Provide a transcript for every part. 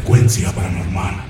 frecuencia paranormal.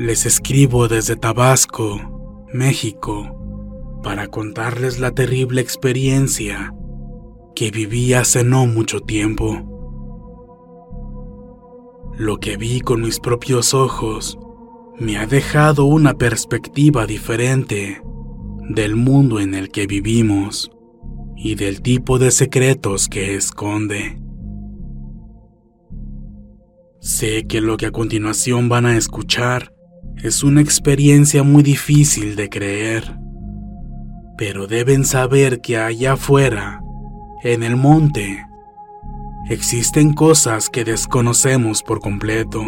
Les escribo desde Tabasco, México, para contarles la terrible experiencia que viví hace no mucho tiempo. Lo que vi con mis propios ojos me ha dejado una perspectiva diferente del mundo en el que vivimos y del tipo de secretos que esconde. Sé que lo que a continuación van a escuchar es una experiencia muy difícil de creer, pero deben saber que allá afuera, en el monte, existen cosas que desconocemos por completo.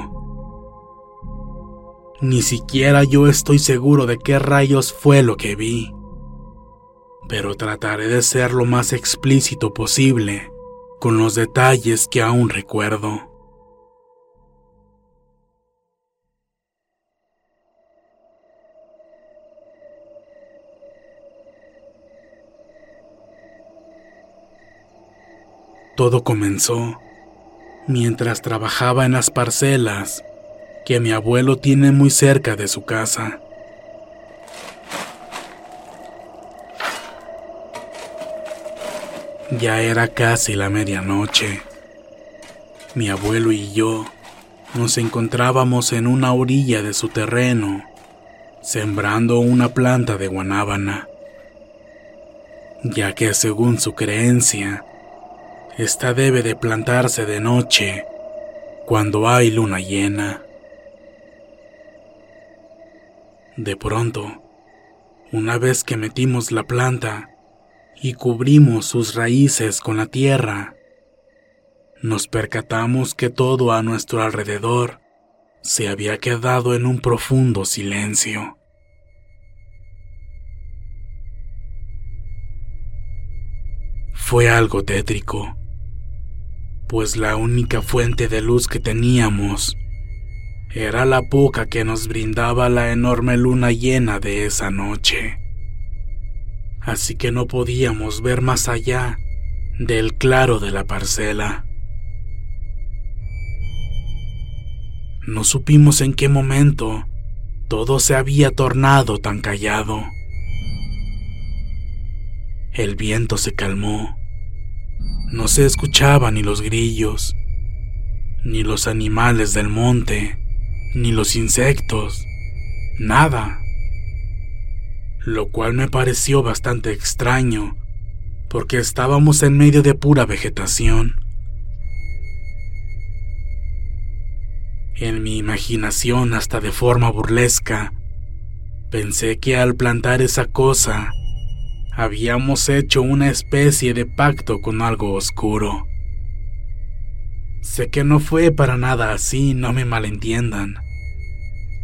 Ni siquiera yo estoy seguro de qué rayos fue lo que vi, pero trataré de ser lo más explícito posible con los detalles que aún recuerdo. Todo comenzó mientras trabajaba en las parcelas que mi abuelo tiene muy cerca de su casa. Ya era casi la medianoche. Mi abuelo y yo nos encontrábamos en una orilla de su terreno, sembrando una planta de guanábana, ya que según su creencia, esta debe de plantarse de noche, cuando hay luna llena. De pronto, una vez que metimos la planta y cubrimos sus raíces con la tierra, nos percatamos que todo a nuestro alrededor se había quedado en un profundo silencio. Fue algo tétrico pues la única fuente de luz que teníamos era la poca que nos brindaba la enorme luna llena de esa noche. Así que no podíamos ver más allá del claro de la parcela. No supimos en qué momento todo se había tornado tan callado. El viento se calmó no se escuchaban ni los grillos, ni los animales del monte, ni los insectos, nada. Lo cual me pareció bastante extraño, porque estábamos en medio de pura vegetación. En mi imaginación, hasta de forma burlesca, pensé que al plantar esa cosa, habíamos hecho una especie de pacto con algo oscuro. Sé que no fue para nada así, no me malentiendan.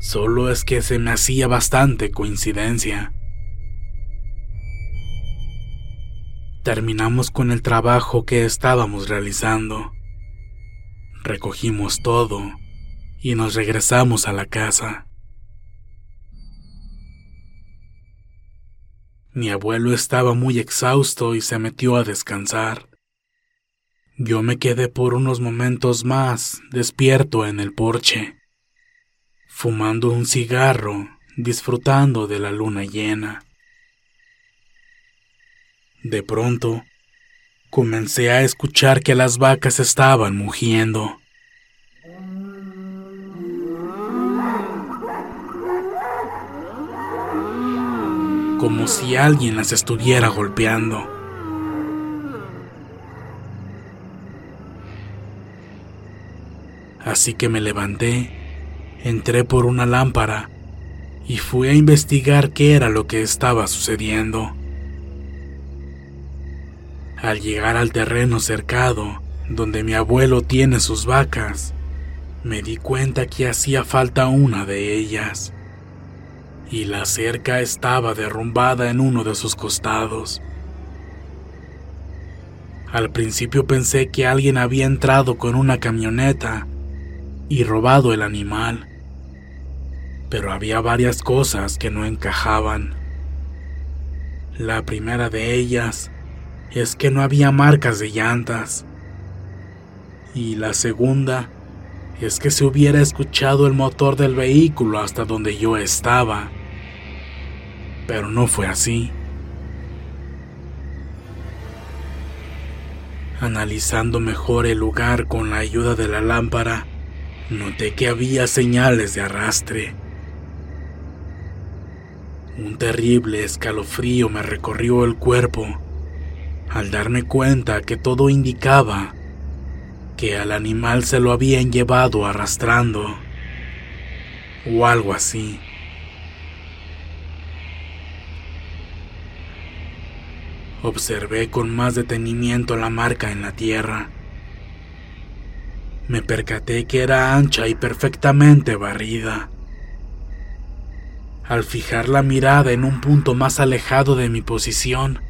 Solo es que se me hacía bastante coincidencia. Terminamos con el trabajo que estábamos realizando Recogimos todo y nos regresamos a la casa. Mi abuelo estaba muy exhausto y se metió a descansar. Yo me quedé por unos momentos más despierto en el porche, fumando un cigarro, disfrutando de la luna llena. De pronto, comencé a escuchar que las vacas estaban mugiendo. Como si alguien las estuviera golpeando. Así que me levanté, entré por una lámpara y fui a investigar qué era lo que estaba sucediendo. Al llegar al terreno cercado, donde mi abuelo tiene sus vacas, me di cuenta que hacía falta una de ellas y la cerca estaba derrumbada en uno de sus costados. Al principio pensé que alguien había entrado con una camioneta y robado el animal, pero había varias cosas que no encajaban. La primera de ellas es que no había marcas de llantas. Y la segunda es que se hubiera escuchado el motor del vehículo hasta donde yo estaba pero no fue así. Analizando mejor el lugar con la ayuda de la lámpara, noté que había señales de arrastre. Un terrible escalofrío me recorrió el cuerpo al darme cuenta que todo indicaba que al animal se lo habían llevado arrastrando o algo así. Observé con más detenimiento la marca en la tierra. Me percaté que era ancha y perfectamente barrida. Al fijar la mirada en un punto más alejado de mi posición,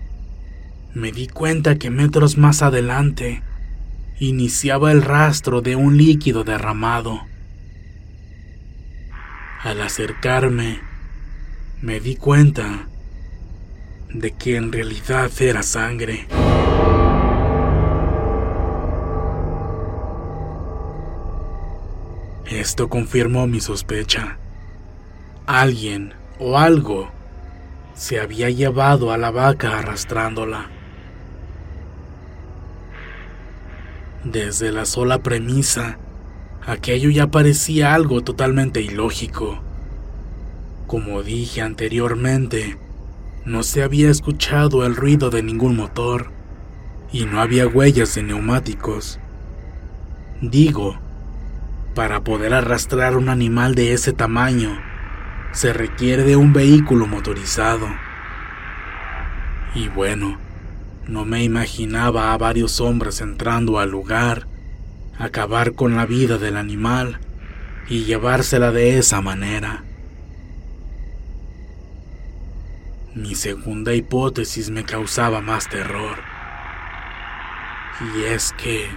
me di cuenta que metros más adelante iniciaba el rastro de un líquido derramado. Al acercarme, me di cuenta de que en realidad era sangre. Esto confirmó mi sospecha. Alguien o algo se había llevado a la vaca arrastrándola. Desde la sola premisa, aquello ya parecía algo totalmente ilógico. Como dije anteriormente, no se había escuchado el ruido de ningún motor y no había huellas de neumáticos. Digo, para poder arrastrar un animal de ese tamaño, se requiere de un vehículo motorizado. Y bueno, no me imaginaba a varios hombres entrando al lugar, acabar con la vida del animal y llevársela de esa manera. Mi segunda hipótesis me causaba más terror. Y es que...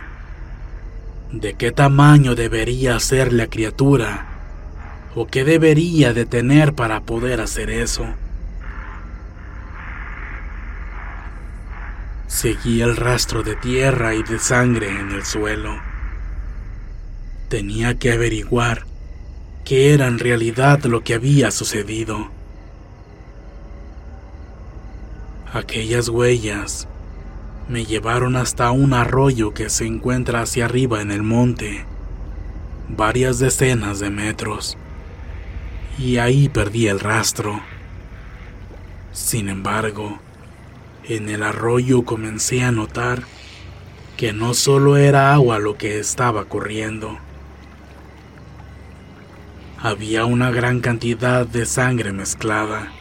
¿De qué tamaño debería ser la criatura? ¿O qué debería de tener para poder hacer eso? Seguí el rastro de tierra y de sangre en el suelo. Tenía que averiguar qué era en realidad lo que había sucedido. Aquellas huellas me llevaron hasta un arroyo que se encuentra hacia arriba en el monte, varias decenas de metros, y ahí perdí el rastro. Sin embargo, en el arroyo comencé a notar que no solo era agua lo que estaba corriendo, había una gran cantidad de sangre mezclada.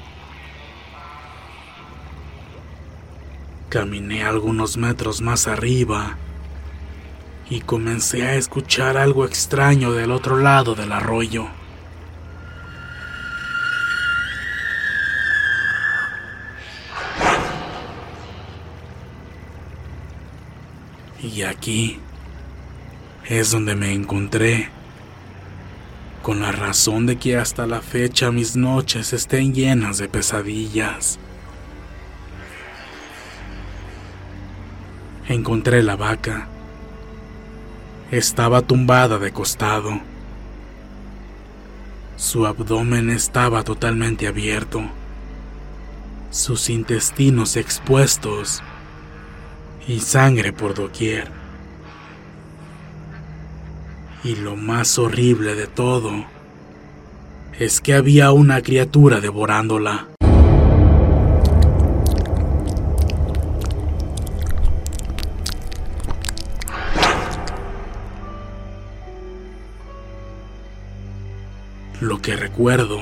Caminé algunos metros más arriba y comencé a escuchar algo extraño del otro lado del arroyo. Y aquí es donde me encontré, con la razón de que hasta la fecha mis noches estén llenas de pesadillas. Encontré la vaca. Estaba tumbada de costado. Su abdomen estaba totalmente abierto, sus intestinos expuestos y sangre por doquier. Y lo más horrible de todo es que había una criatura devorándola. Lo que recuerdo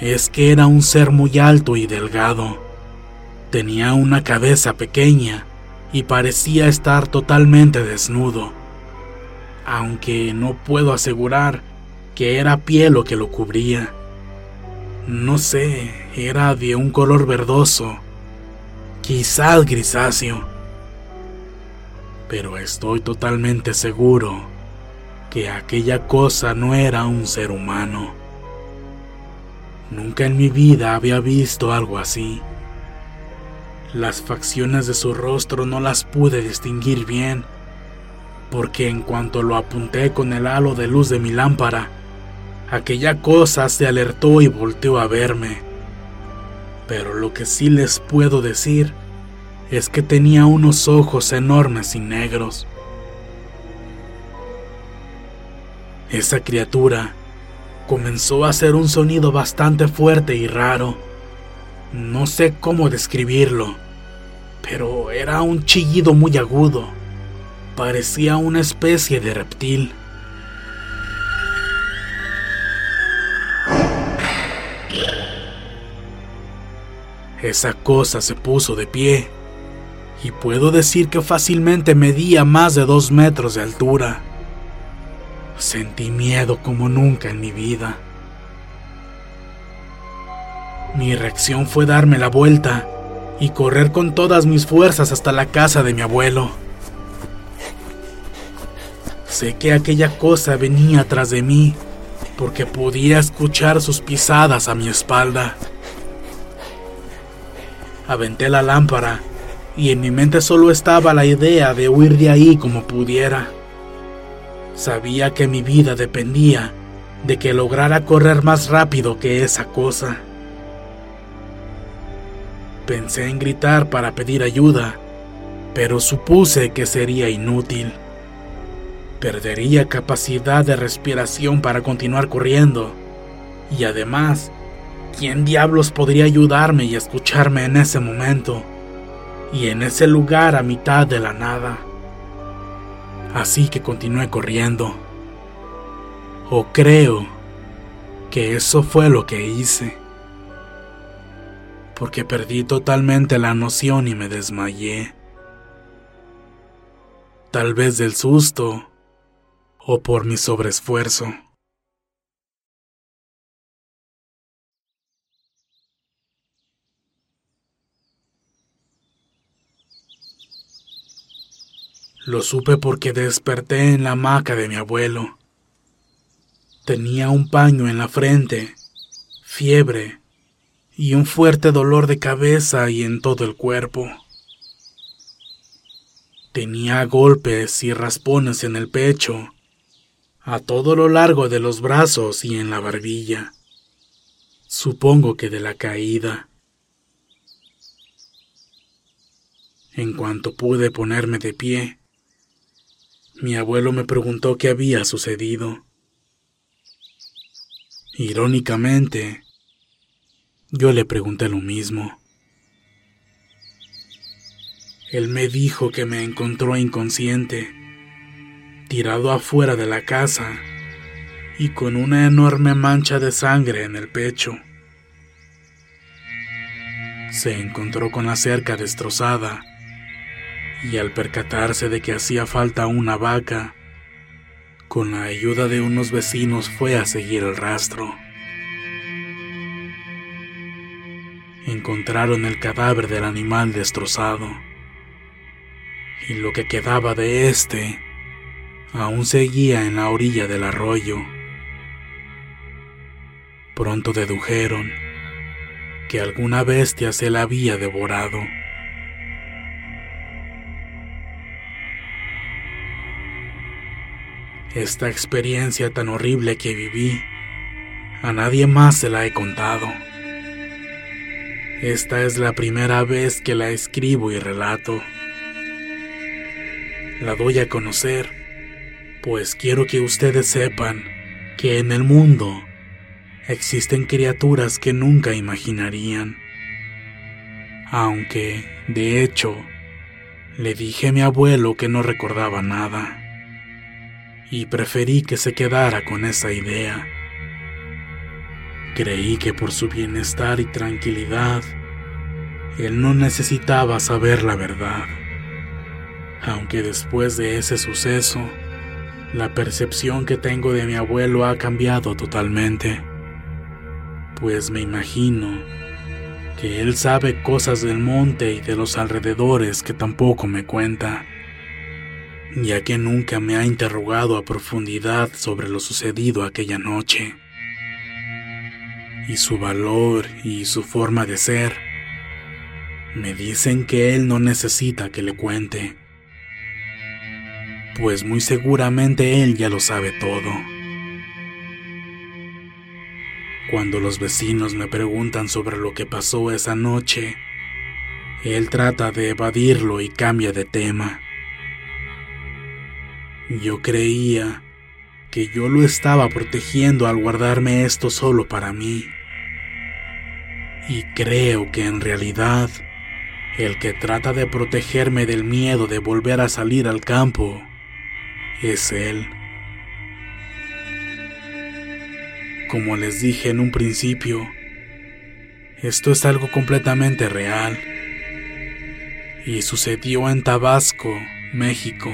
es que era un ser muy alto y delgado. Tenía una cabeza pequeña y parecía estar totalmente desnudo, aunque no puedo asegurar que era piel lo que lo cubría. No sé, era de un color verdoso, quizás grisáceo, pero estoy totalmente seguro que aquella cosa no era un ser humano. Nunca en mi vida había visto algo así. Las facciones de su rostro no las pude distinguir bien, porque en cuanto lo apunté con el halo de luz de mi lámpara, aquella cosa se alertó y volteó a verme. Pero lo que sí les puedo decir es que tenía unos ojos enormes y negros. Esa criatura comenzó a hacer un sonido bastante fuerte y raro. No sé cómo describirlo, pero era un chillido muy agudo. Parecía una especie de reptil. Esa cosa se puso de pie, y puedo decir que fácilmente medía más de dos metros de altura. Sentí miedo como nunca en mi vida. Mi reacción fue darme la vuelta y correr con todas mis fuerzas hasta la casa de mi abuelo. Sé que aquella cosa venía atrás de mí porque podía escuchar sus pisadas a mi espalda. Aventé la lámpara y en mi mente solo estaba la idea de huir de ahí como pudiera. Sabía que mi vida dependía de que lograra correr más rápido que esa cosa. Pensé en gritar para pedir ayuda, pero supuse que sería inútil. Perdería capacidad de respiración para continuar corriendo. Y además, ¿quién diablos podría ayudarme y escucharme en ese momento? Y en ese lugar a mitad de la nada. Así que continué corriendo. O creo que eso fue lo que hice. Porque perdí totalmente la noción y me desmayé. Tal vez del susto o por mi sobreesfuerzo. Lo supe porque desperté en la hamaca de mi abuelo. Tenía un paño en la frente, fiebre y un fuerte dolor de cabeza y en todo el cuerpo. Tenía golpes y raspones en el pecho, a todo lo largo de los brazos y en la barbilla. Supongo que de la caída. En cuanto pude ponerme de pie, mi abuelo me preguntó qué había sucedido. Irónicamente, yo le pregunté lo mismo. Él me dijo que me encontró inconsciente, tirado afuera de la casa y con una enorme mancha de sangre en el pecho. Se encontró con la cerca destrozada y al percatarse de que hacía falta una vaca, con la ayuda de unos vecinos fue a seguir el rastro. Encontraron el cadáver del animal destrozado y lo que quedaba de este aún seguía en la orilla del arroyo. Pronto dedujeron que alguna bestia se la había devorado. Esta experiencia tan horrible que viví, a nadie más se la he contado. Esta es la primera vez que la escribo y relato. La doy a conocer, pues quiero que ustedes sepan que en el mundo existen criaturas que nunca imaginarían. Aunque, de hecho, le dije a mi abuelo que no recordaba nada y preferí que se quedara con esa idea. Creí que por su bienestar y tranquilidad, él no necesitaba saber la verdad. Aunque después de ese suceso, la percepción que tengo de mi abuelo ha cambiado totalmente. Pues me imagino que él sabe cosas del monte y de los alrededores que tampoco me cuenta ya que nunca me ha interrogado a profundidad sobre lo sucedido aquella noche. Y su valor y su forma de ser me dicen que él no necesita que le cuente, pues muy seguramente él ya lo sabe todo. Cuando los vecinos me preguntan sobre lo que pasó esa noche, él trata de evadirlo y cambia de tema. Yo creía que yo lo estaba protegiendo al guardarme esto solo para mí. Y creo que en realidad el que trata de protegerme del miedo de volver a salir al campo es él. Como les dije en un principio, esto es algo completamente real. Y sucedió en Tabasco, México.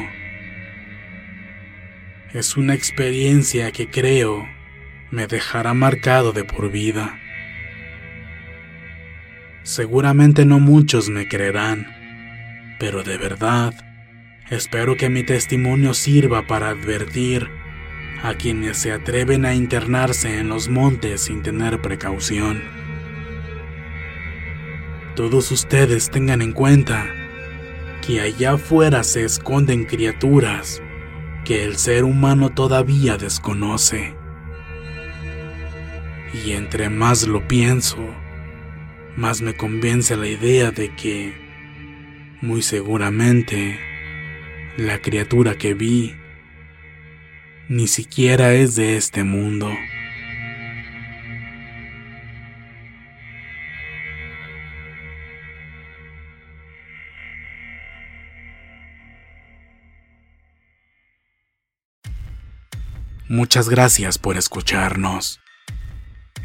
Es una experiencia que creo me dejará marcado de por vida. Seguramente no muchos me creerán, pero de verdad espero que mi testimonio sirva para advertir a quienes se atreven a internarse en los montes sin tener precaución. Todos ustedes tengan en cuenta que allá afuera se esconden criaturas que el ser humano todavía desconoce. Y entre más lo pienso, más me convence la idea de que, muy seguramente, la criatura que vi ni siquiera es de este mundo. Muchas gracias por escucharnos.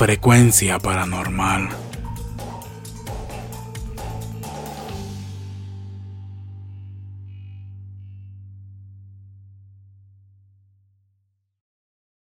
frecuencia paranormal.